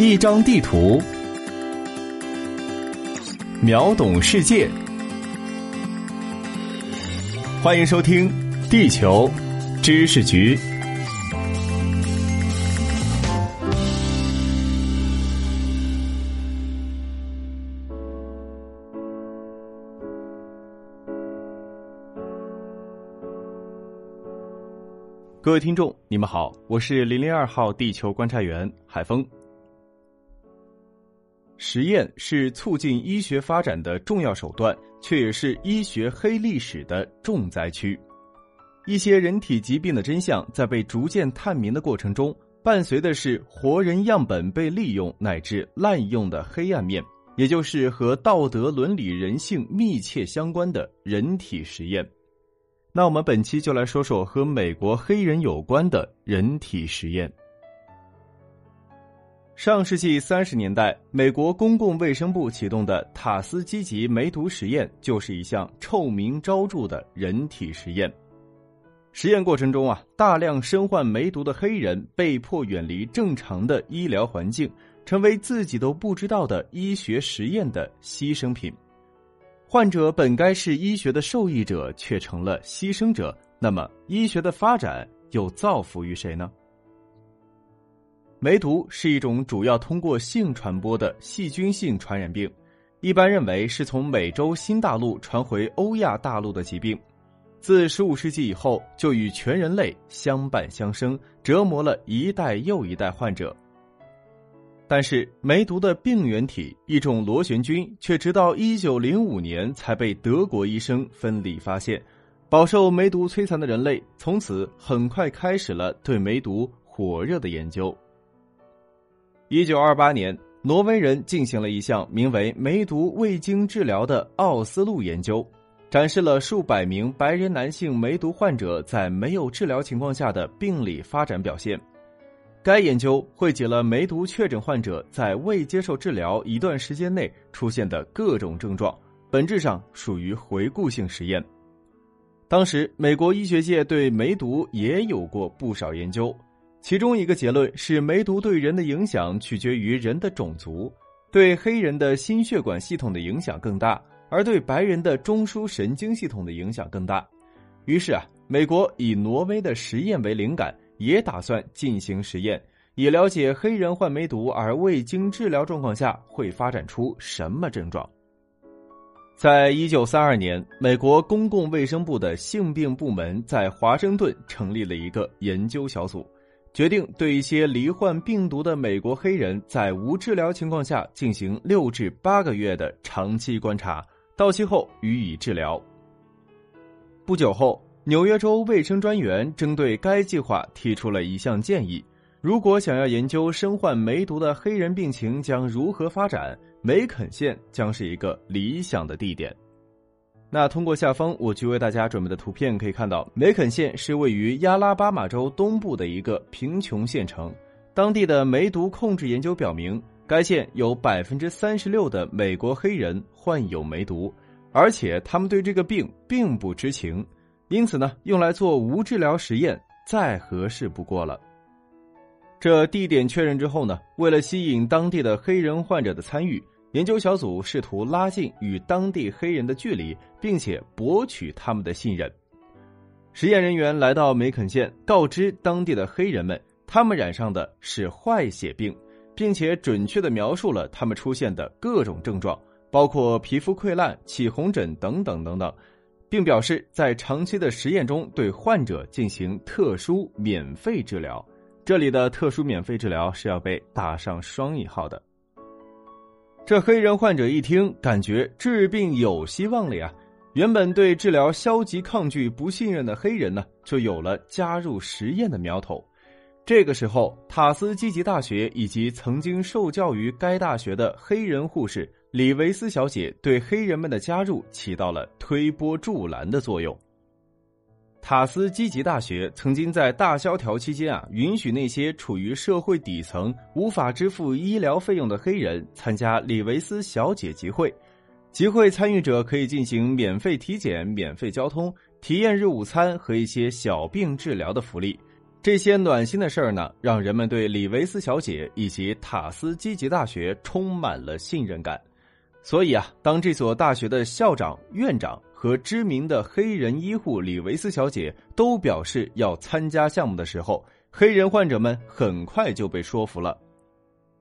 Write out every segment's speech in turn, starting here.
一张地图，秒懂世界。欢迎收听《地球知识局》。各位听众，你们好，我是零零二号地球观察员海峰。实验是促进医学发展的重要手段，却也是医学黑历史的重灾区。一些人体疾病的真相在被逐渐探明的过程中，伴随的是活人样本被利用乃至滥用的黑暗面，也就是和道德伦理人性密切相关的人体实验。那我们本期就来说说和美国黑人有关的人体实验。上世纪三十年代，美国公共卫生部启动的塔斯基吉梅毒实验就是一项臭名昭著的人体实验。实验过程中啊，大量身患梅毒的黑人被迫远离正常的医疗环境，成为自己都不知道的医学实验的牺牲品。患者本该是医学的受益者，却成了牺牲者。那么，医学的发展又造福于谁呢？梅毒是一种主要通过性传播的细菌性传染病，一般认为是从美洲新大陆传回欧亚大陆的疾病。自15世纪以后，就与全人类相伴相生，折磨了一代又一代患者。但是梅毒的病原体一种螺旋菌，却直到一九零五年才被德国医生分离发现。饱受梅毒摧残的人类，从此很快开始了对梅毒火热的研究。一九二八年，挪威人进行了一项名为“梅毒未经治疗”的奥斯陆研究，展示了数百名白人男性梅毒患者在没有治疗情况下的病理发展表现。该研究汇集了梅毒确诊患者在未接受治疗一段时间内出现的各种症状，本质上属于回顾性实验。当时，美国医学界对梅毒也有过不少研究，其中一个结论是梅毒对人的影响取决于人的种族，对黑人的心血管系统的影响更大，而对白人的中枢神经系统的影响更大。于是啊，美国以挪威的实验为灵感。也打算进行实验，以了解黑人患梅毒而未经治疗状况下会发展出什么症状。在一九三二年，美国公共卫生部的性病部门在华盛顿成立了一个研究小组，决定对一些罹患病毒的美国黑人在无治疗情况下进行六至八个月的长期观察，到期后予以治疗。不久后。纽约州卫生专员针对该计划提出了一项建议：如果想要研究身患梅毒的黑人病情将如何发展，梅肯县将是一个理想的地点。那通过下方我去为大家准备的图片可以看到，梅肯县是位于亚拉巴马州东部的一个贫穷县城。当地的梅毒控制研究表明，该县有百分之三十六的美国黑人患有梅毒，而且他们对这个病并不知情。因此呢，用来做无治疗实验再合适不过了。这地点确认之后呢，为了吸引当地的黑人患者的参与，研究小组试图拉近与当地黑人的距离，并且博取他们的信任。实验人员来到梅肯县，告知当地的黑人们，他们染上的是坏血病，并且准确的描述了他们出现的各种症状，包括皮肤溃烂、起红疹等等等等。并表示，在长期的实验中对患者进行特殊免费治疗。这里的特殊免费治疗是要被打上双引号的。这黑人患者一听，感觉治病有希望了呀！原本对治疗消极抗拒、不信任的黑人呢，就有了加入实验的苗头。这个时候，塔斯基吉大学以及曾经受教于该大学的黑人护士。李维斯小姐对黑人们的加入起到了推波助澜的作用。塔斯基吉大学曾经在大萧条期间啊，允许那些处于社会底层、无法支付医疗费用的黑人参加李维斯小姐集会。集会参与者可以进行免费体检、免费交通、体验日午餐和一些小病治疗的福利。这些暖心的事儿呢，让人们对李维斯小姐以及塔斯基吉大学充满了信任感。所以啊，当这所大学的校长、院长和知名的黑人医护李维斯小姐都表示要参加项目的时候，黑人患者们很快就被说服了。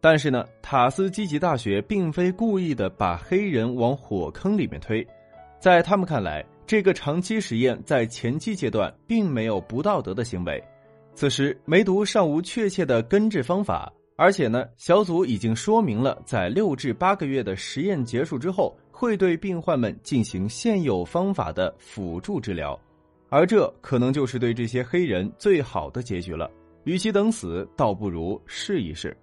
但是呢，塔斯基吉大学并非故意的把黑人往火坑里面推，在他们看来，这个长期实验在前期阶段并没有不道德的行为。此时，梅毒尚无确切的根治方法，而且呢，小组已经说明了，在六至八个月的实验结束之后，会对病患们进行现有方法的辅助治疗，而这可能就是对这些黑人最好的结局了。与其等死，倒不如试一试。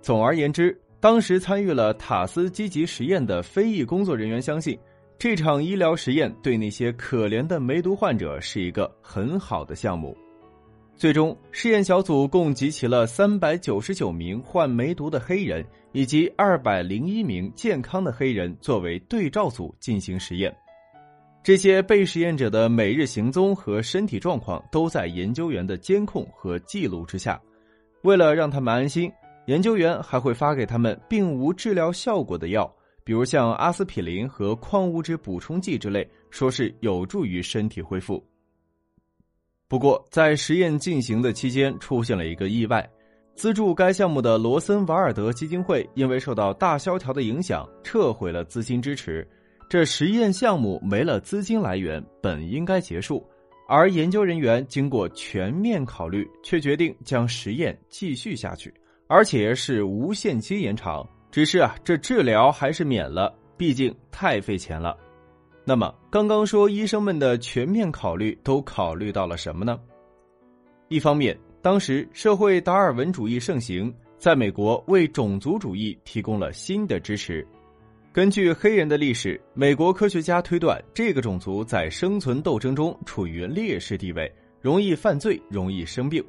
总而言之，当时参与了塔斯积极实验的非裔工作人员相信，这场医疗实验对那些可怜的梅毒患者是一个很好的项目。最终，试验小组共集齐了三百九十九名患梅毒的黑人以及二百零一名健康的黑人作为对照组进行实验。这些被实验者的每日行踪和身体状况都在研究员的监控和记录之下。为了让他们安心，研究员还会发给他们并无治疗效果的药，比如像阿司匹林和矿物质补充剂之类，说是有助于身体恢复。不过，在实验进行的期间，出现了一个意外。资助该项目的罗森瓦尔德基金会因为受到大萧条的影响，撤回了资金支持。这实验项目没了资金来源，本应该结束。而研究人员经过全面考虑，却决定将实验继续下去，而且是无限期延长。只是啊，这治疗还是免了，毕竟太费钱了。那么，刚刚说医生们的全面考虑都考虑到了什么呢？一方面，当时社会达尔文主义盛行，在美国为种族主义提供了新的支持。根据黑人的历史，美国科学家推断，这个种族在生存斗争中处于劣势地位，容易犯罪，容易生病。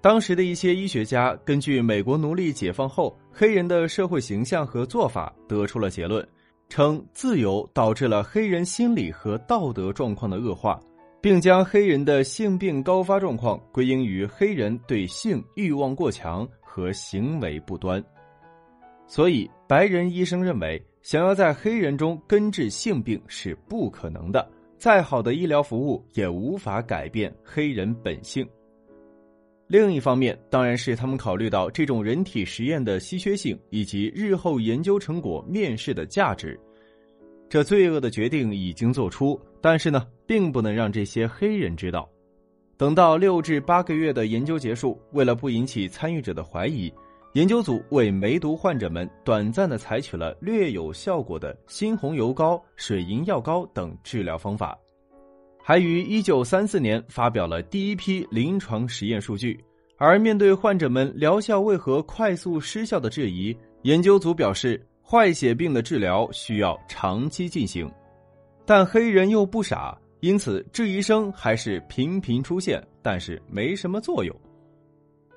当时的一些医学家根据美国奴隶解放后黑人的社会形象和做法，得出了结论。称自由导致了黑人心理和道德状况的恶化，并将黑人的性病高发状况归因于黑人对性欲望过强和行为不端。所以，白人医生认为，想要在黑人中根治性病是不可能的，再好的医疗服务也无法改变黑人本性。另一方面，当然是他们考虑到这种人体实验的稀缺性以及日后研究成果面世的价值。这罪恶的决定已经做出，但是呢，并不能让这些黑人知道。等到六至八个月的研究结束，为了不引起参与者的怀疑，研究组为梅毒患者们短暂的采取了略有效果的猩红油膏、水银药膏等治疗方法。还于一九三四年发表了第一批临床实验数据，而面对患者们疗效为何快速失效的质疑，研究组表示，坏血病的治疗需要长期进行，但黑人又不傻，因此质疑声还是频频出现，但是没什么作用。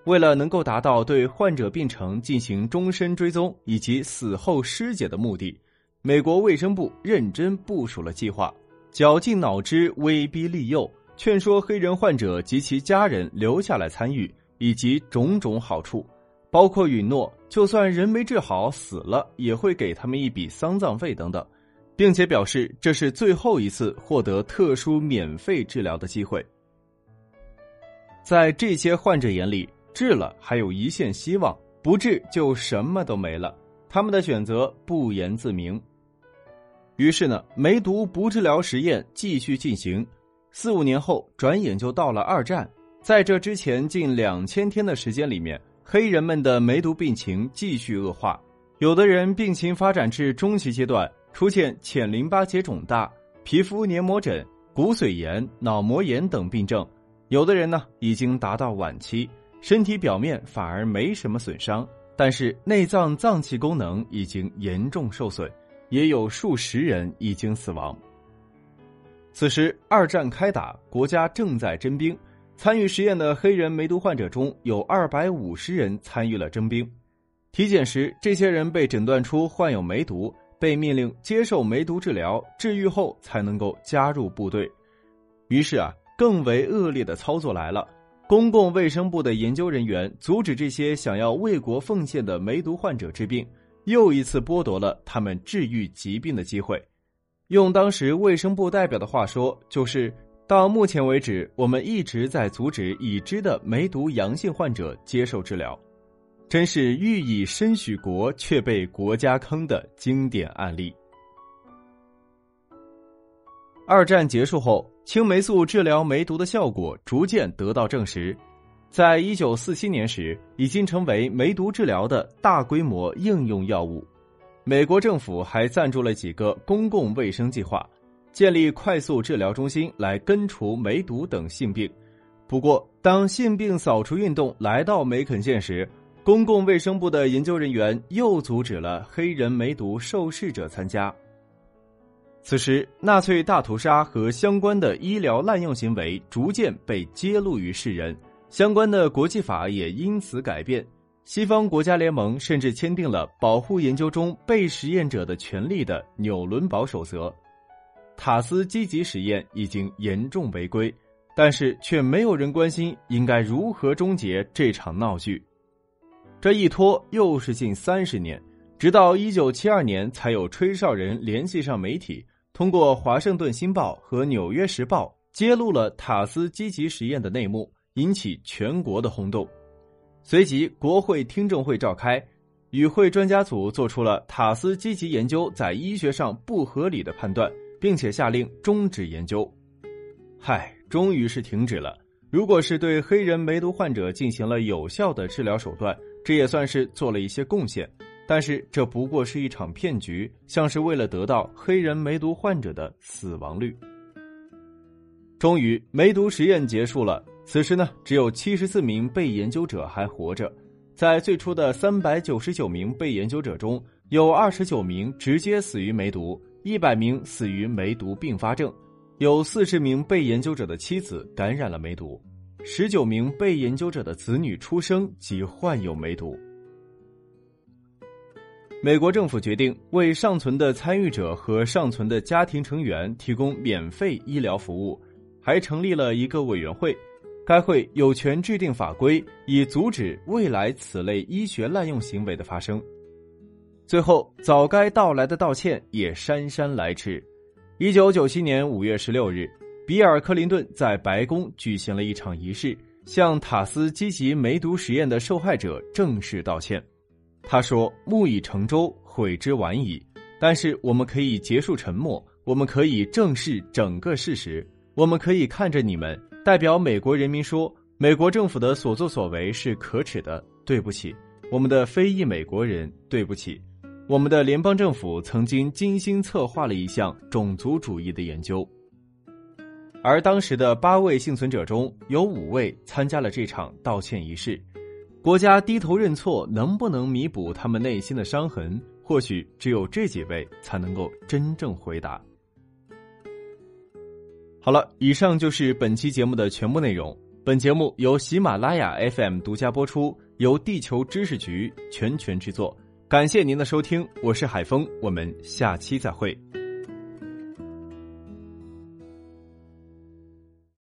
为了能够达到对患者病程进行终身追踪以及死后尸检的目的，美国卫生部认真部署了计划。绞尽脑汁，威逼利诱，劝说黑人患者及其家人留下来参与，以及种种好处，包括允诺就算人没治好死了，也会给他们一笔丧葬费等等，并且表示这是最后一次获得特殊免费治疗的机会。在这些患者眼里，治了还有一线希望，不治就什么都没了。他们的选择不言自明。于是呢，梅毒不治疗实验继续进行。四五年后，转眼就到了二战。在这之前近两千天的时间里面，黑人们的梅毒病情继续恶化。有的人病情发展至中期阶段，出现浅淋巴结肿大、皮肤黏膜疹、骨髓炎、脑膜炎等病症；有的人呢，已经达到晚期，身体表面反而没什么损伤，但是内脏脏器功能已经严重受损。也有数十人已经死亡。此时，二战开打，国家正在征兵。参与实验的黑人梅毒患者中有二百五十人参与了征兵。体检时，这些人被诊断出患有梅毒，被命令接受梅毒治疗，治愈后才能够加入部队。于是啊，更为恶劣的操作来了。公共卫生部的研究人员阻止这些想要为国奉献的梅毒患者治病，又一次剥夺了他们治愈疾病的机会。用当时卫生部代表的话说，就是到目前为止，我们一直在阻止已知的梅毒阳性患者接受治疗，真是欲以身许国却被国家坑的经典案例。二战结束后，青霉素治疗梅毒的效果逐渐得到证实，在一九四七年时，已经成为梅毒治疗的大规模应用药物。美国政府还赞助了几个公共卫生计划，建立快速治疗中心来根除梅毒等性病。不过，当性病扫除运动来到梅肯县时，公共卫生部的研究人员又阻止了黑人梅毒受试者参加。此时，纳粹大屠杀和相关的医疗滥用行为逐渐被揭露于世人，相关的国际法也因此改变。西方国家联盟甚至签订了保护研究中被实验者的权利的纽伦堡守则。塔斯积极实验已经严重违规，但是却没有人关心应该如何终结这场闹剧。这一拖又是近三十年，直到一九七二年才有吹哨人联系上媒体。通过《华盛顿新报》和《纽约时报》揭露了塔斯积极实验的内幕，引起全国的轰动。随即，国会听证会召开，与会专家组做出了塔斯积极研究在医学上不合理的判断，并且下令终止研究。嗨，终于是停止了。如果是对黑人梅毒患者进行了有效的治疗手段，这也算是做了一些贡献。但是这不过是一场骗局，像是为了得到黑人梅毒患者的死亡率。终于，梅毒实验结束了。此时呢，只有七十四名被研究者还活着。在最初的三百九十九名被研究者中，有二十九名直接死于梅毒，一百名死于梅毒并发症，有四十名被研究者的妻子感染了梅毒，十九名被研究者的子女出生即患有梅毒。美国政府决定为尚存的参与者和尚存的家庭成员提供免费医疗服务，还成立了一个委员会。该会有权制定法规，以阻止未来此类医学滥用行为的发生。最后，早该到来的道歉也姗姗来迟。一九九七年五月十六日，比尔·克林顿在白宫举行了一场仪式，向塔斯积极梅毒实验的受害者正式道歉。他说：“木已成舟，悔之晚矣。但是我们可以结束沉默，我们可以正视整个事实，我们可以看着你们，代表美国人民说，美国政府的所作所为是可耻的。对不起，我们的非裔美国人，对不起，我们的联邦政府曾经精心策划了一项种族主义的研究。而当时的八位幸存者中有五位参加了这场道歉仪式。”国家低头认错，能不能弥补他们内心的伤痕？或许只有这几位才能够真正回答。好了，以上就是本期节目的全部内容。本节目由喜马拉雅 FM 独家播出，由地球知识局全权制作。感谢您的收听，我是海峰，我们下期再会。